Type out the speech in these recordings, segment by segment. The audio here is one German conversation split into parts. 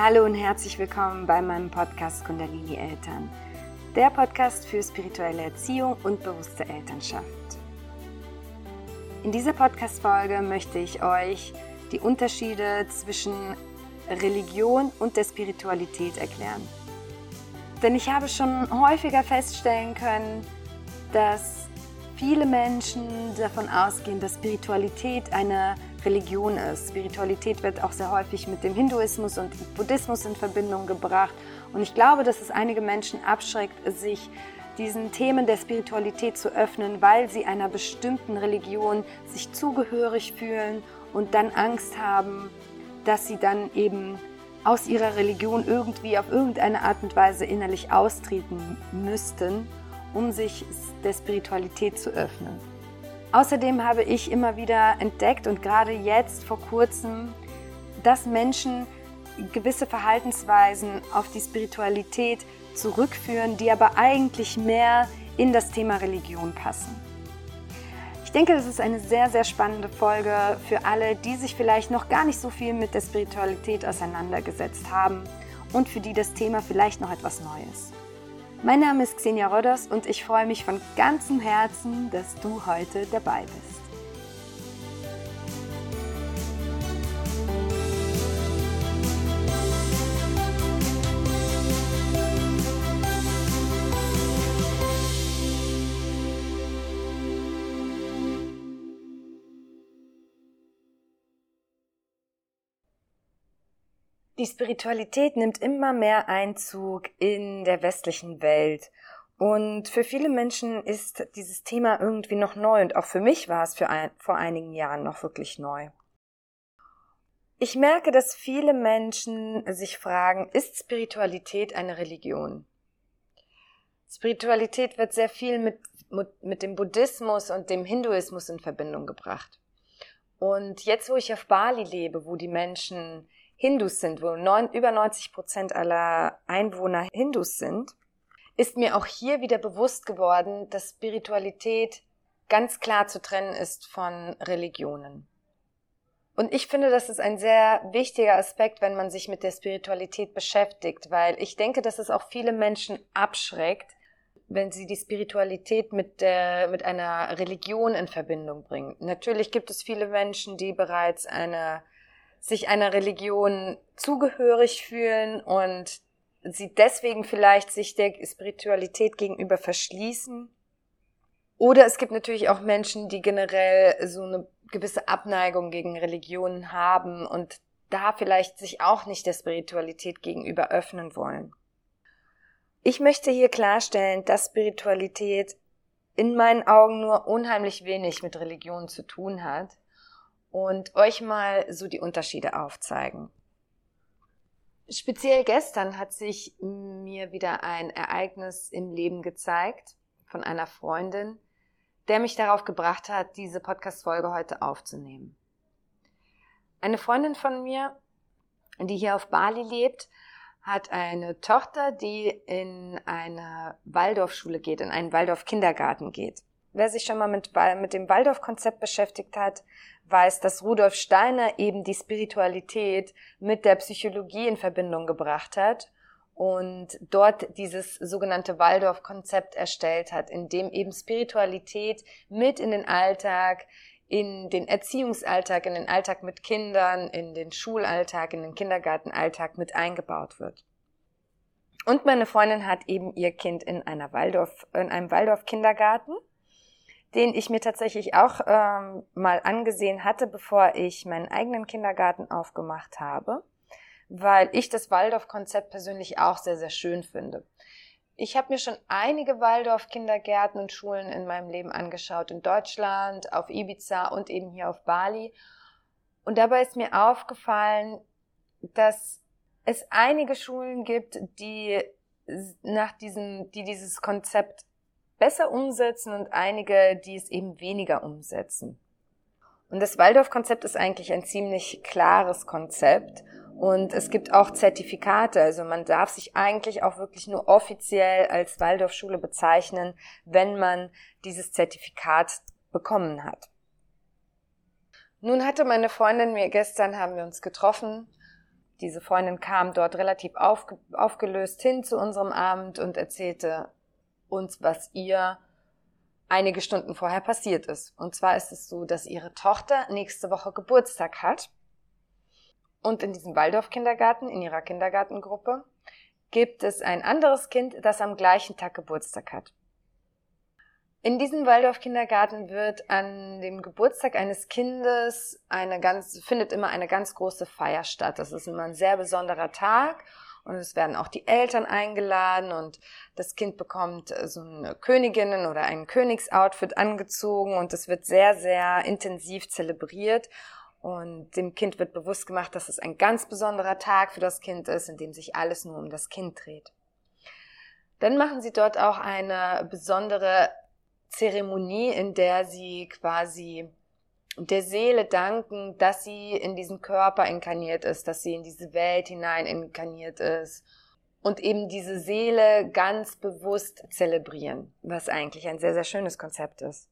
Hallo und herzlich willkommen bei meinem Podcast Kundalini Eltern, der Podcast für spirituelle Erziehung und bewusste Elternschaft. In dieser Podcast-Folge möchte ich euch die Unterschiede zwischen Religion und der Spiritualität erklären. Denn ich habe schon häufiger feststellen können, dass viele Menschen davon ausgehen, dass Spiritualität eine Religion ist. Spiritualität wird auch sehr häufig mit dem Hinduismus und Buddhismus in Verbindung gebracht. Und ich glaube, dass es einige Menschen abschreckt, sich diesen Themen der Spiritualität zu öffnen, weil sie einer bestimmten Religion sich zugehörig fühlen und dann Angst haben, dass sie dann eben aus ihrer Religion irgendwie auf irgendeine Art und Weise innerlich austreten müssten, um sich der Spiritualität zu öffnen. Außerdem habe ich immer wieder entdeckt und gerade jetzt vor kurzem, dass Menschen gewisse Verhaltensweisen auf die Spiritualität zurückführen, die aber eigentlich mehr in das Thema Religion passen. Ich denke, das ist eine sehr, sehr spannende Folge für alle, die sich vielleicht noch gar nicht so viel mit der Spiritualität auseinandergesetzt haben und für die das Thema vielleicht noch etwas Neues. Mein Name ist Xenia Rodders und ich freue mich von ganzem Herzen, dass du heute dabei bist. Die Spiritualität nimmt immer mehr Einzug in der westlichen Welt. Und für viele Menschen ist dieses Thema irgendwie noch neu und auch für mich war es für ein, vor einigen Jahren noch wirklich neu. Ich merke, dass viele Menschen sich fragen, ist Spiritualität eine Religion? Spiritualität wird sehr viel mit, mit dem Buddhismus und dem Hinduismus in Verbindung gebracht. Und jetzt, wo ich auf Bali lebe, wo die Menschen Hindus sind, wo neun, über 90 Prozent aller Einwohner Hindus sind, ist mir auch hier wieder bewusst geworden, dass Spiritualität ganz klar zu trennen ist von Religionen. Und ich finde, das ist ein sehr wichtiger Aspekt, wenn man sich mit der Spiritualität beschäftigt, weil ich denke, dass es auch viele Menschen abschreckt, wenn sie die Spiritualität mit der, mit einer Religion in Verbindung bringen. Natürlich gibt es viele Menschen, die bereits eine sich einer Religion zugehörig fühlen und sie deswegen vielleicht sich der Spiritualität gegenüber verschließen. Oder es gibt natürlich auch Menschen, die generell so eine gewisse Abneigung gegen Religionen haben und da vielleicht sich auch nicht der Spiritualität gegenüber öffnen wollen. Ich möchte hier klarstellen, dass Spiritualität in meinen Augen nur unheimlich wenig mit Religion zu tun hat und euch mal so die Unterschiede aufzeigen. Speziell gestern hat sich mir wieder ein Ereignis im Leben gezeigt von einer Freundin, der mich darauf gebracht hat, diese Podcast-Folge heute aufzunehmen. Eine Freundin von mir, die hier auf Bali lebt, hat eine Tochter, die in eine Waldorfschule geht, in einen Waldorf-Kindergarten geht. Wer sich schon mal mit, mit dem Waldorf-Konzept beschäftigt hat, weiß, dass Rudolf Steiner eben die Spiritualität mit der Psychologie in Verbindung gebracht hat und dort dieses sogenannte Waldorf-Konzept erstellt hat, in dem eben Spiritualität mit in den Alltag, in den Erziehungsalltag, in den Alltag mit Kindern, in den Schulalltag, in den Kindergartenalltag mit eingebaut wird. Und meine Freundin hat eben ihr Kind in einer Waldorf, in einem Waldorf-Kindergarten den ich mir tatsächlich auch ähm, mal angesehen hatte, bevor ich meinen eigenen Kindergarten aufgemacht habe, weil ich das Waldorf-Konzept persönlich auch sehr, sehr schön finde. Ich habe mir schon einige Waldorf-Kindergärten und Schulen in meinem Leben angeschaut, in Deutschland, auf Ibiza und eben hier auf Bali. Und dabei ist mir aufgefallen, dass es einige Schulen gibt, die nach diesem, die dieses Konzept besser umsetzen und einige, die es eben weniger umsetzen. Und das Waldorf-Konzept ist eigentlich ein ziemlich klares Konzept. Und es gibt auch Zertifikate. Also man darf sich eigentlich auch wirklich nur offiziell als Waldorfschule bezeichnen, wenn man dieses Zertifikat bekommen hat. Nun hatte meine Freundin mir gestern, haben wir uns getroffen diese Freundin kam dort relativ aufge aufgelöst hin zu unserem Abend und erzählte uns, was ihr einige Stunden vorher passiert ist. Und zwar ist es so, dass ihre Tochter nächste Woche Geburtstag hat. Und in diesem Waldorf-Kindergarten, in ihrer Kindergartengruppe, gibt es ein anderes Kind, das am gleichen Tag Geburtstag hat. In diesem Waldorf-Kindergarten wird an dem Geburtstag eines Kindes eine ganz, findet immer eine ganz große Feier statt. Das ist immer ein sehr besonderer Tag und es werden auch die Eltern eingeladen und das Kind bekommt so eine Königinnen oder ein Königsoutfit angezogen und es wird sehr, sehr intensiv zelebriert und dem Kind wird bewusst gemacht, dass es ein ganz besonderer Tag für das Kind ist, in dem sich alles nur um das Kind dreht. Dann machen sie dort auch eine besondere Zeremonie, in der sie quasi der Seele danken, dass sie in diesen Körper inkarniert ist, dass sie in diese Welt hinein inkarniert ist und eben diese Seele ganz bewusst zelebrieren, was eigentlich ein sehr, sehr schönes Konzept ist.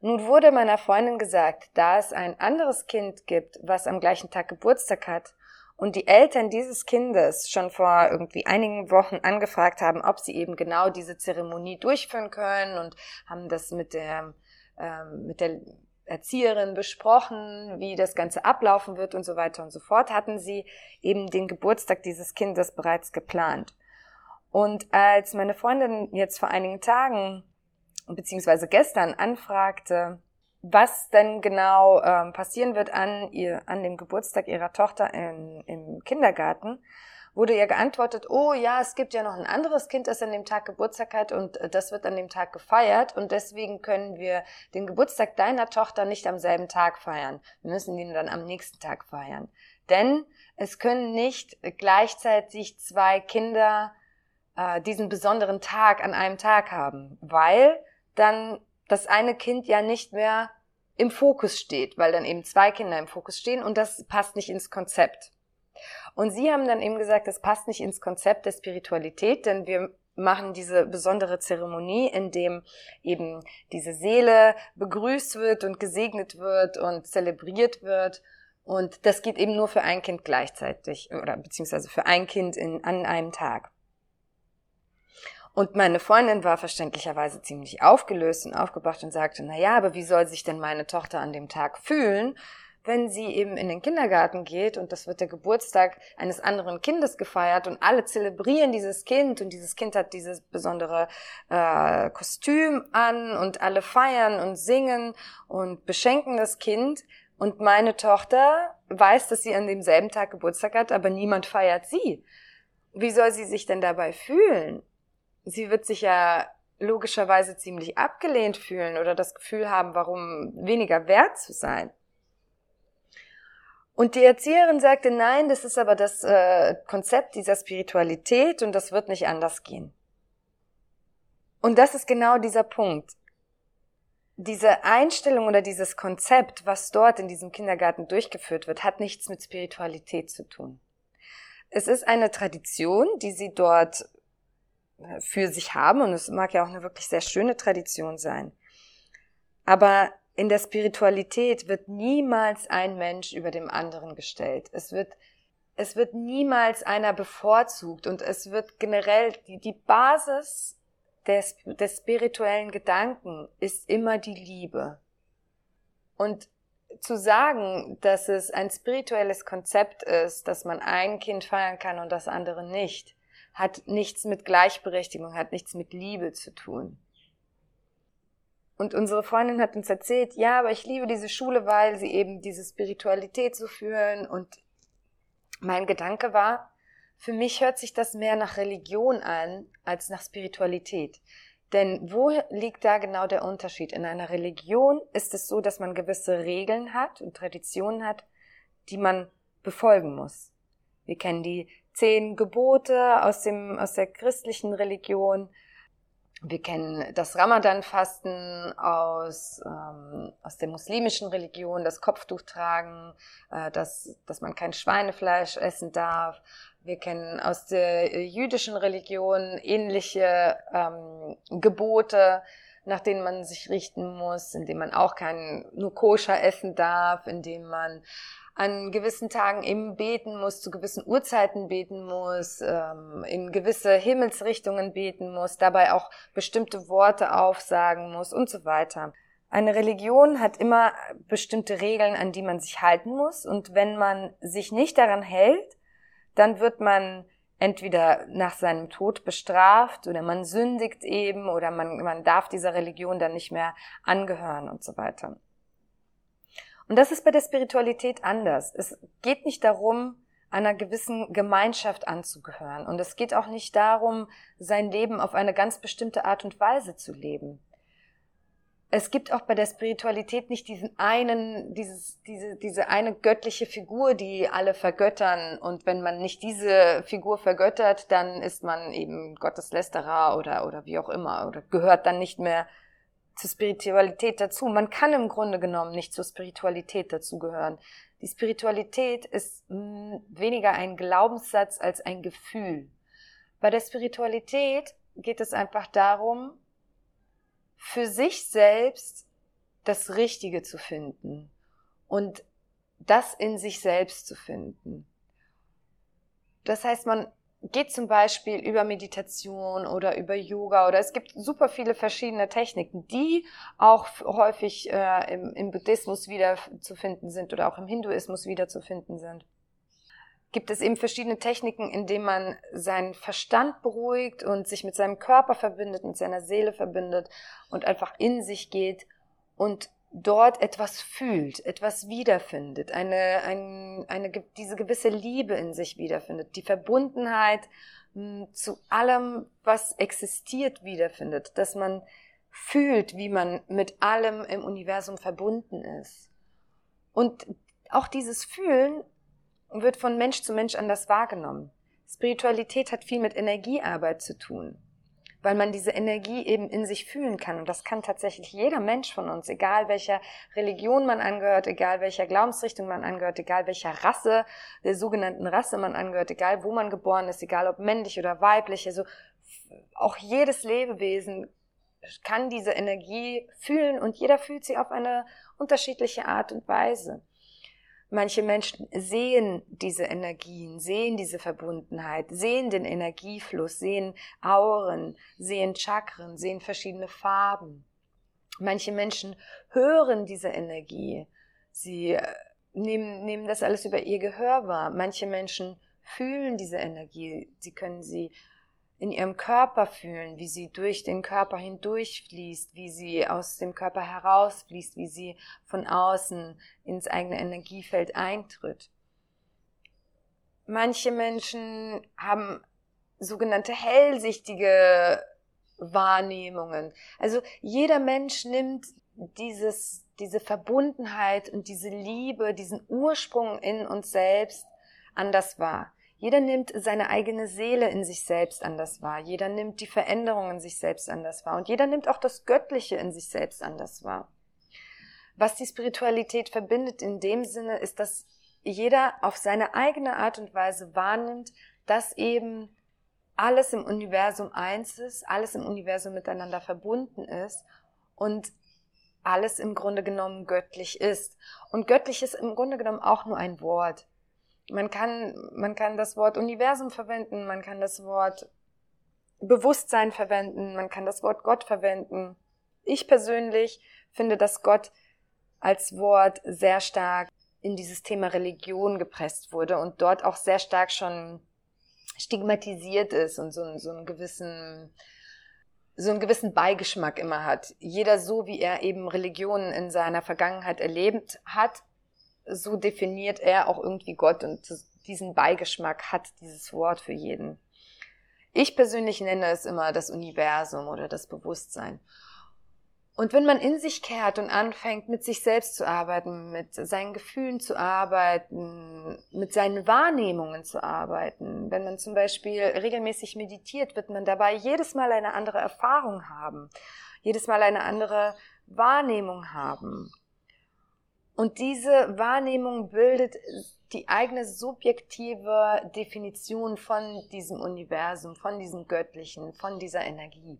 Nun wurde meiner Freundin gesagt, da es ein anderes Kind gibt, was am gleichen Tag Geburtstag hat, und die Eltern dieses Kindes schon vor irgendwie einigen Wochen angefragt haben, ob sie eben genau diese Zeremonie durchführen können und haben das mit der, ähm, mit der Erzieherin besprochen, wie das Ganze ablaufen wird und so weiter und so fort, hatten sie eben den Geburtstag dieses Kindes bereits geplant. Und als meine Freundin jetzt vor einigen Tagen beziehungsweise gestern anfragte, was denn genau ähm, passieren wird an ihr, an dem Geburtstag ihrer Tochter in, im Kindergarten, wurde ihr geantwortet, oh ja, es gibt ja noch ein anderes Kind, das an dem Tag Geburtstag hat und äh, das wird an dem Tag gefeiert und deswegen können wir den Geburtstag deiner Tochter nicht am selben Tag feiern. Wir müssen ihn dann am nächsten Tag feiern. Denn es können nicht gleichzeitig zwei Kinder äh, diesen besonderen Tag an einem Tag haben, weil dann das eine Kind ja nicht mehr im Fokus steht, weil dann eben zwei Kinder im Fokus stehen und das passt nicht ins Konzept. Und sie haben dann eben gesagt, das passt nicht ins Konzept der Spiritualität, denn wir machen diese besondere Zeremonie, in dem eben diese Seele begrüßt wird und gesegnet wird und zelebriert wird. Und das geht eben nur für ein Kind gleichzeitig oder beziehungsweise für ein Kind in, an einem Tag. Und meine Freundin war verständlicherweise ziemlich aufgelöst und aufgebracht und sagte, na ja, aber wie soll sich denn meine Tochter an dem Tag fühlen, wenn sie eben in den Kindergarten geht und das wird der Geburtstag eines anderen Kindes gefeiert und alle zelebrieren dieses Kind und dieses Kind hat dieses besondere äh, Kostüm an und alle feiern und singen und beschenken das Kind und meine Tochter weiß, dass sie an demselben Tag Geburtstag hat, aber niemand feiert sie. Wie soll sie sich denn dabei fühlen? sie wird sich ja logischerweise ziemlich abgelehnt fühlen oder das Gefühl haben, warum weniger wert zu sein. Und die Erzieherin sagte, nein, das ist aber das äh, Konzept dieser Spiritualität und das wird nicht anders gehen. Und das ist genau dieser Punkt. Diese Einstellung oder dieses Konzept, was dort in diesem Kindergarten durchgeführt wird, hat nichts mit Spiritualität zu tun. Es ist eine Tradition, die sie dort für sich haben und es mag ja auch eine wirklich sehr schöne Tradition sein. Aber in der Spiritualität wird niemals ein Mensch über dem anderen gestellt. Es wird, es wird niemals einer bevorzugt und es wird generell die, die Basis des, des spirituellen Gedanken ist immer die Liebe. Und zu sagen, dass es ein spirituelles Konzept ist, dass man ein Kind feiern kann und das andere nicht, hat nichts mit Gleichberechtigung, hat nichts mit Liebe zu tun. Und unsere Freundin hat uns erzählt, ja, aber ich liebe diese Schule, weil sie eben diese Spiritualität so führen. Und mein Gedanke war, für mich hört sich das mehr nach Religion an als nach Spiritualität. Denn wo liegt da genau der Unterschied? In einer Religion ist es so, dass man gewisse Regeln hat und Traditionen hat, die man befolgen muss. Wir kennen die zehn Gebote aus dem, aus der christlichen Religion. Wir kennen das Ramadan-Fasten aus, ähm, aus der muslimischen Religion, das Kopftuch tragen, äh, dass, dass man kein Schweinefleisch essen darf. Wir kennen aus der jüdischen Religion ähnliche ähm, Gebote nach denen man sich richten muss, in denen man auch kein nur koscher essen darf, in dem man an gewissen Tagen eben beten muss, zu gewissen Uhrzeiten beten muss, ähm, in gewisse Himmelsrichtungen beten muss, dabei auch bestimmte Worte aufsagen muss und so weiter. Eine Religion hat immer bestimmte Regeln, an die man sich halten muss. Und wenn man sich nicht daran hält, dann wird man entweder nach seinem Tod bestraft oder man sündigt eben oder man, man darf dieser Religion dann nicht mehr angehören und so weiter. Und das ist bei der Spiritualität anders. Es geht nicht darum, einer gewissen Gemeinschaft anzugehören. Und es geht auch nicht darum, sein Leben auf eine ganz bestimmte Art und Weise zu leben es gibt auch bei der Spiritualität nicht diesen einen, dieses, diese, diese eine göttliche Figur, die alle vergöttern. Und wenn man nicht diese Figur vergöttert, dann ist man eben Gotteslästerer oder, oder wie auch immer oder gehört dann nicht mehr zur Spiritualität dazu. Man kann im Grunde genommen nicht zur Spiritualität dazugehören. Die Spiritualität ist hm, weniger ein Glaubenssatz als ein Gefühl. Bei der Spiritualität geht es einfach darum, für sich selbst das Richtige zu finden und das in sich selbst zu finden. Das heißt, man geht zum Beispiel über Meditation oder über Yoga oder es gibt super viele verschiedene Techniken, die auch häufig äh, im, im Buddhismus wiederzufinden sind oder auch im Hinduismus wiederzufinden sind gibt es eben verschiedene Techniken, in denen man seinen Verstand beruhigt und sich mit seinem Körper verbindet, mit seiner Seele verbindet und einfach in sich geht und dort etwas fühlt, etwas wiederfindet, eine, ein, eine, diese gewisse Liebe in sich wiederfindet, die Verbundenheit hm, zu allem, was existiert, wiederfindet, dass man fühlt, wie man mit allem im Universum verbunden ist. Und auch dieses Fühlen wird von Mensch zu Mensch anders wahrgenommen. Spiritualität hat viel mit Energiearbeit zu tun, weil man diese Energie eben in sich fühlen kann. Und das kann tatsächlich jeder Mensch von uns, egal welcher Religion man angehört, egal welcher Glaubensrichtung man angehört, egal welcher Rasse, der sogenannten Rasse man angehört, egal wo man geboren ist, egal ob männlich oder weiblich. Also auch jedes Lebewesen kann diese Energie fühlen und jeder fühlt sie auf eine unterschiedliche Art und Weise. Manche Menschen sehen diese Energien, sehen diese Verbundenheit, sehen den Energiefluss, sehen Auren, sehen Chakren, sehen verschiedene Farben. Manche Menschen hören diese Energie. Sie äh, nehmen, nehmen das alles über ihr Gehör wahr. Manche Menschen fühlen diese Energie. Sie können sie in ihrem Körper fühlen, wie sie durch den Körper hindurchfließt, wie sie aus dem Körper herausfließt, wie sie von außen ins eigene Energiefeld eintritt. Manche Menschen haben sogenannte hellsichtige Wahrnehmungen. Also jeder Mensch nimmt dieses, diese Verbundenheit und diese Liebe, diesen Ursprung in uns selbst anders wahr. Jeder nimmt seine eigene Seele in sich selbst anders wahr. Jeder nimmt die Veränderungen in sich selbst anders wahr. Und jeder nimmt auch das Göttliche in sich selbst anders wahr. Was die Spiritualität verbindet in dem Sinne, ist, dass jeder auf seine eigene Art und Weise wahrnimmt, dass eben alles im Universum eins ist, alles im Universum miteinander verbunden ist und alles im Grunde genommen göttlich ist. Und göttlich ist im Grunde genommen auch nur ein Wort. Man kann, man kann das Wort Universum verwenden, man kann das Wort Bewusstsein verwenden, man kann das Wort Gott verwenden. Ich persönlich finde, dass Gott als Wort sehr stark in dieses Thema Religion gepresst wurde und dort auch sehr stark schon stigmatisiert ist und so, so einen gewissen so einen gewissen Beigeschmack immer hat. Jeder so, wie er eben Religionen in seiner Vergangenheit erlebt hat, so definiert er auch irgendwie Gott und diesen Beigeschmack hat dieses Wort für jeden. Ich persönlich nenne es immer das Universum oder das Bewusstsein. Und wenn man in sich kehrt und anfängt, mit sich selbst zu arbeiten, mit seinen Gefühlen zu arbeiten, mit seinen Wahrnehmungen zu arbeiten, wenn man zum Beispiel regelmäßig meditiert, wird man dabei jedes Mal eine andere Erfahrung haben, jedes Mal eine andere Wahrnehmung haben. Und diese Wahrnehmung bildet die eigene subjektive Definition von diesem Universum, von diesem Göttlichen, von dieser Energie.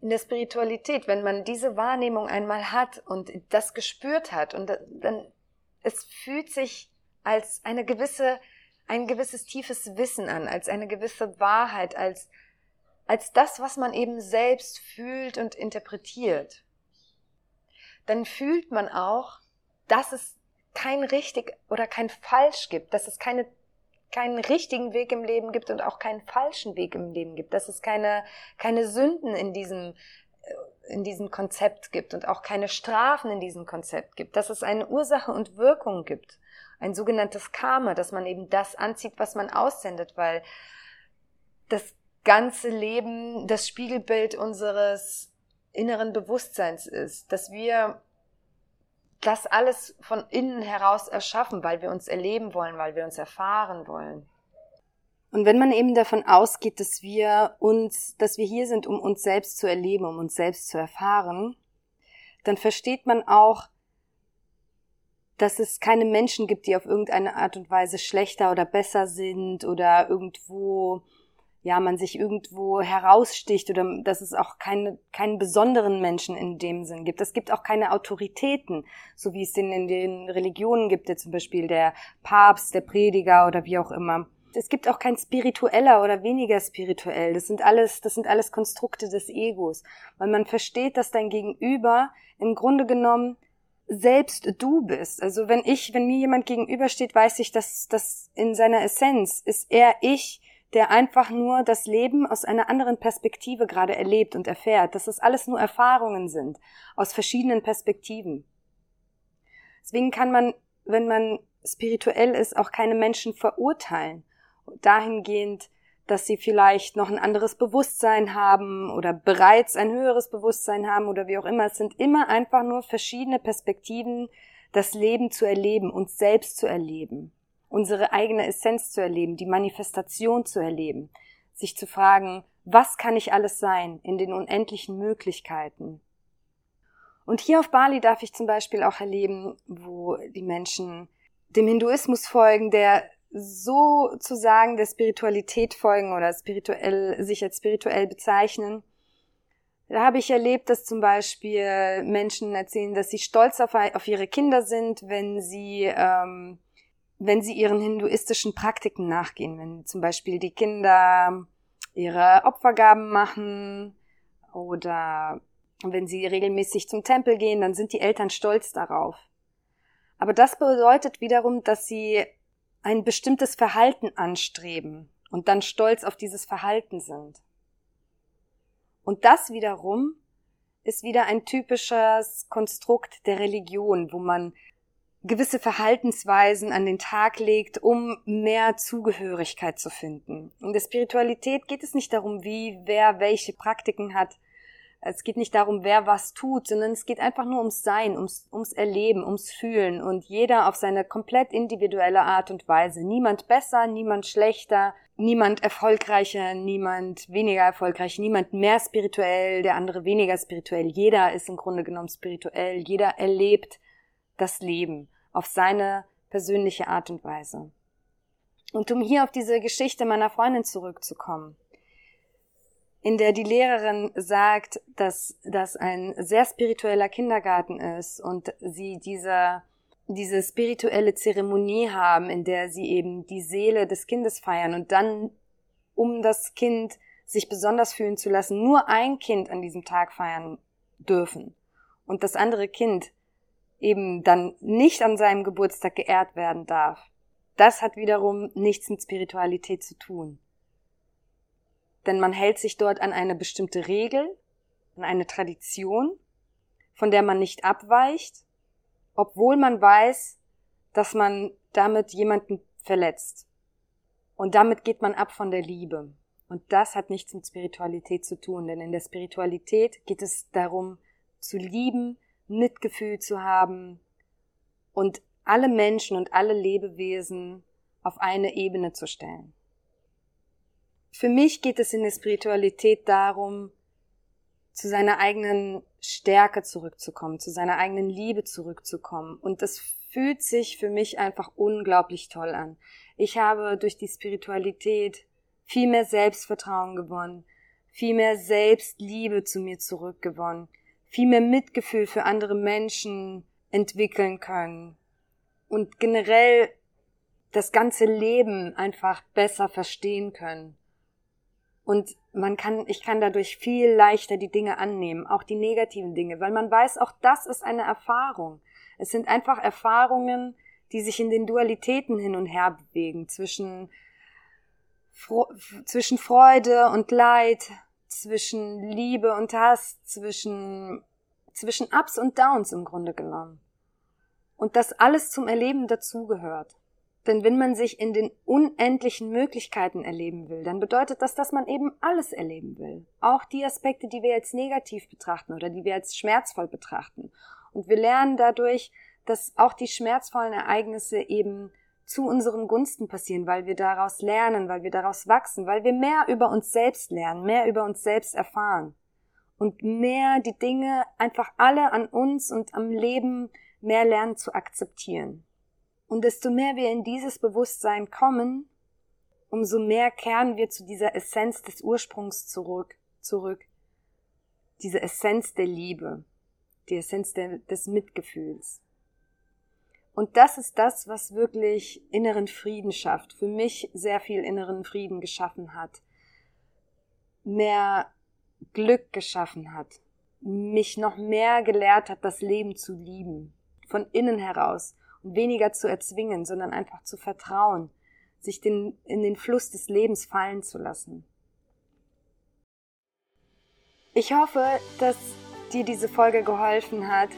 in der Spiritualität, wenn man diese Wahrnehmung einmal hat und das gespürt hat und dann es fühlt sich als eine gewisse ein gewisses tiefes Wissen an, als eine gewisse Wahrheit, als als das, was man eben selbst fühlt und interpretiert. Dann fühlt man auch, dass es kein richtig oder kein falsch gibt, dass es keine keinen richtigen Weg im Leben gibt und auch keinen falschen Weg im Leben gibt, dass es keine, keine Sünden in diesem, äh, in diesem Konzept gibt und auch keine Strafen in diesem Konzept gibt, dass es eine Ursache und Wirkung gibt, ein sogenanntes Karma, dass man eben das anzieht, was man aussendet, weil das ganze Leben das Spiegelbild unseres inneren Bewusstseins ist, dass wir das alles von innen heraus erschaffen, weil wir uns erleben wollen, weil wir uns erfahren wollen. Und wenn man eben davon ausgeht, dass wir uns, dass wir hier sind, um uns selbst zu erleben, um uns selbst zu erfahren, dann versteht man auch, dass es keine Menschen gibt, die auf irgendeine Art und Weise schlechter oder besser sind oder irgendwo ja, man sich irgendwo heraussticht oder dass es auch keine, keinen besonderen Menschen in dem Sinn gibt. Es gibt auch keine Autoritäten, so wie es den in den Religionen gibt, der zum Beispiel der Papst, der Prediger oder wie auch immer. Es gibt auch kein spiritueller oder weniger spirituell. Das sind alles, das sind alles Konstrukte des Egos. Weil man versteht, dass dein Gegenüber im Grunde genommen selbst du bist. Also wenn ich, wenn mir jemand gegenübersteht, weiß ich, dass das in seiner Essenz ist er ich, der einfach nur das Leben aus einer anderen Perspektive gerade erlebt und erfährt, dass es alles nur Erfahrungen sind, aus verschiedenen Perspektiven. Deswegen kann man, wenn man spirituell ist, auch keine Menschen verurteilen, dahingehend, dass sie vielleicht noch ein anderes Bewusstsein haben oder bereits ein höheres Bewusstsein haben oder wie auch immer. Es sind immer einfach nur verschiedene Perspektiven, das Leben zu erleben, uns selbst zu erleben unsere eigene Essenz zu erleben, die Manifestation zu erleben, sich zu fragen, was kann ich alles sein in den unendlichen Möglichkeiten? Und hier auf Bali darf ich zum Beispiel auch erleben, wo die Menschen dem Hinduismus folgen, der sozusagen der Spiritualität folgen oder spirituell, sich als spirituell bezeichnen. Da habe ich erlebt, dass zum Beispiel Menschen erzählen, dass sie stolz auf, auf ihre Kinder sind, wenn sie ähm, wenn sie ihren hinduistischen Praktiken nachgehen, wenn zum Beispiel die Kinder ihre Opfergaben machen oder wenn sie regelmäßig zum Tempel gehen, dann sind die Eltern stolz darauf. Aber das bedeutet wiederum, dass sie ein bestimmtes Verhalten anstreben und dann stolz auf dieses Verhalten sind. Und das wiederum ist wieder ein typisches Konstrukt der Religion, wo man gewisse Verhaltensweisen an den Tag legt, um mehr Zugehörigkeit zu finden. In der Spiritualität geht es nicht darum, wie wer welche Praktiken hat. Es geht nicht darum, wer was tut, sondern es geht einfach nur ums Sein, ums, ums Erleben, ums Fühlen und jeder auf seine komplett individuelle Art und Weise. Niemand besser, niemand schlechter, niemand erfolgreicher, niemand weniger erfolgreich, niemand mehr spirituell, der andere weniger spirituell. Jeder ist im Grunde genommen spirituell, jeder erlebt das Leben auf seine persönliche Art und Weise. Und um hier auf diese Geschichte meiner Freundin zurückzukommen, in der die Lehrerin sagt, dass das ein sehr spiritueller Kindergarten ist und sie diese, diese spirituelle Zeremonie haben, in der sie eben die Seele des Kindes feiern und dann, um das Kind sich besonders fühlen zu lassen, nur ein Kind an diesem Tag feiern dürfen und das andere Kind eben dann nicht an seinem Geburtstag geehrt werden darf, das hat wiederum nichts mit Spiritualität zu tun. Denn man hält sich dort an eine bestimmte Regel, an eine Tradition, von der man nicht abweicht, obwohl man weiß, dass man damit jemanden verletzt. Und damit geht man ab von der Liebe. Und das hat nichts mit Spiritualität zu tun, denn in der Spiritualität geht es darum, zu lieben, Mitgefühl zu haben und alle Menschen und alle Lebewesen auf eine Ebene zu stellen. Für mich geht es in der Spiritualität darum, zu seiner eigenen Stärke zurückzukommen, zu seiner eigenen Liebe zurückzukommen. Und das fühlt sich für mich einfach unglaublich toll an. Ich habe durch die Spiritualität viel mehr Selbstvertrauen gewonnen, viel mehr Selbstliebe zu mir zurückgewonnen, viel mehr Mitgefühl für andere Menschen entwickeln können und generell das ganze Leben einfach besser verstehen können. Und man kann, ich kann dadurch viel leichter die Dinge annehmen, auch die negativen Dinge, weil man weiß, auch das ist eine Erfahrung. Es sind einfach Erfahrungen, die sich in den Dualitäten hin und her bewegen, zwischen, zwischen Freude und Leid, zwischen Liebe und Hass, zwischen, zwischen Ups und Downs im Grunde genommen. Und das alles zum Erleben dazugehört. Denn wenn man sich in den unendlichen Möglichkeiten erleben will, dann bedeutet das, dass man eben alles erleben will. Auch die Aspekte, die wir als negativ betrachten oder die wir als schmerzvoll betrachten. Und wir lernen dadurch, dass auch die schmerzvollen Ereignisse eben zu unseren Gunsten passieren, weil wir daraus lernen, weil wir daraus wachsen, weil wir mehr über uns selbst lernen, mehr über uns selbst erfahren und mehr die Dinge einfach alle an uns und am Leben mehr lernen zu akzeptieren. Und desto mehr wir in dieses Bewusstsein kommen, umso mehr kehren wir zu dieser Essenz des Ursprungs zurück, zurück. Diese Essenz der Liebe, die Essenz der, des Mitgefühls. Und das ist das, was wirklich inneren Frieden schafft, für mich sehr viel inneren Frieden geschaffen hat, mehr Glück geschaffen hat, mich noch mehr gelehrt hat, das Leben zu lieben, von innen heraus. Und weniger zu erzwingen, sondern einfach zu vertrauen, sich den, in den Fluss des Lebens fallen zu lassen. Ich hoffe, dass dir diese Folge geholfen hat,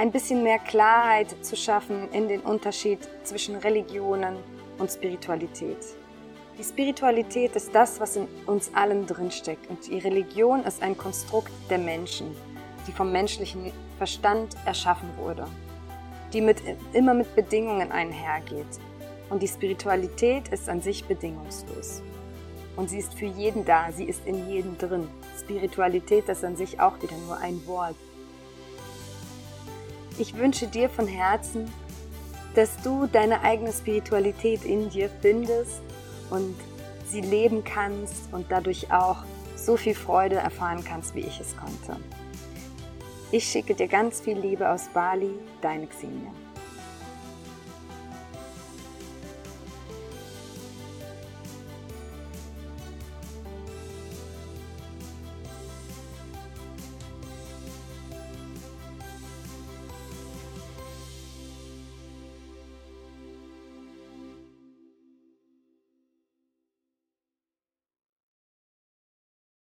ein bisschen mehr Klarheit zu schaffen in den Unterschied zwischen Religionen und Spiritualität. Die Spiritualität ist das, was in uns allen drinsteckt und die Religion ist ein Konstrukt der Menschen, die vom menschlichen Verstand erschaffen wurde, die mit, immer mit Bedingungen einhergeht. Und die Spiritualität ist an sich bedingungslos. Und sie ist für jeden da, sie ist in jedem drin. Spiritualität ist an sich auch wieder nur ein Wort. Ich wünsche dir von Herzen, dass du deine eigene Spiritualität in dir findest und sie leben kannst und dadurch auch so viel Freude erfahren kannst, wie ich es konnte. Ich schicke dir ganz viel Liebe aus Bali, deine Xenia.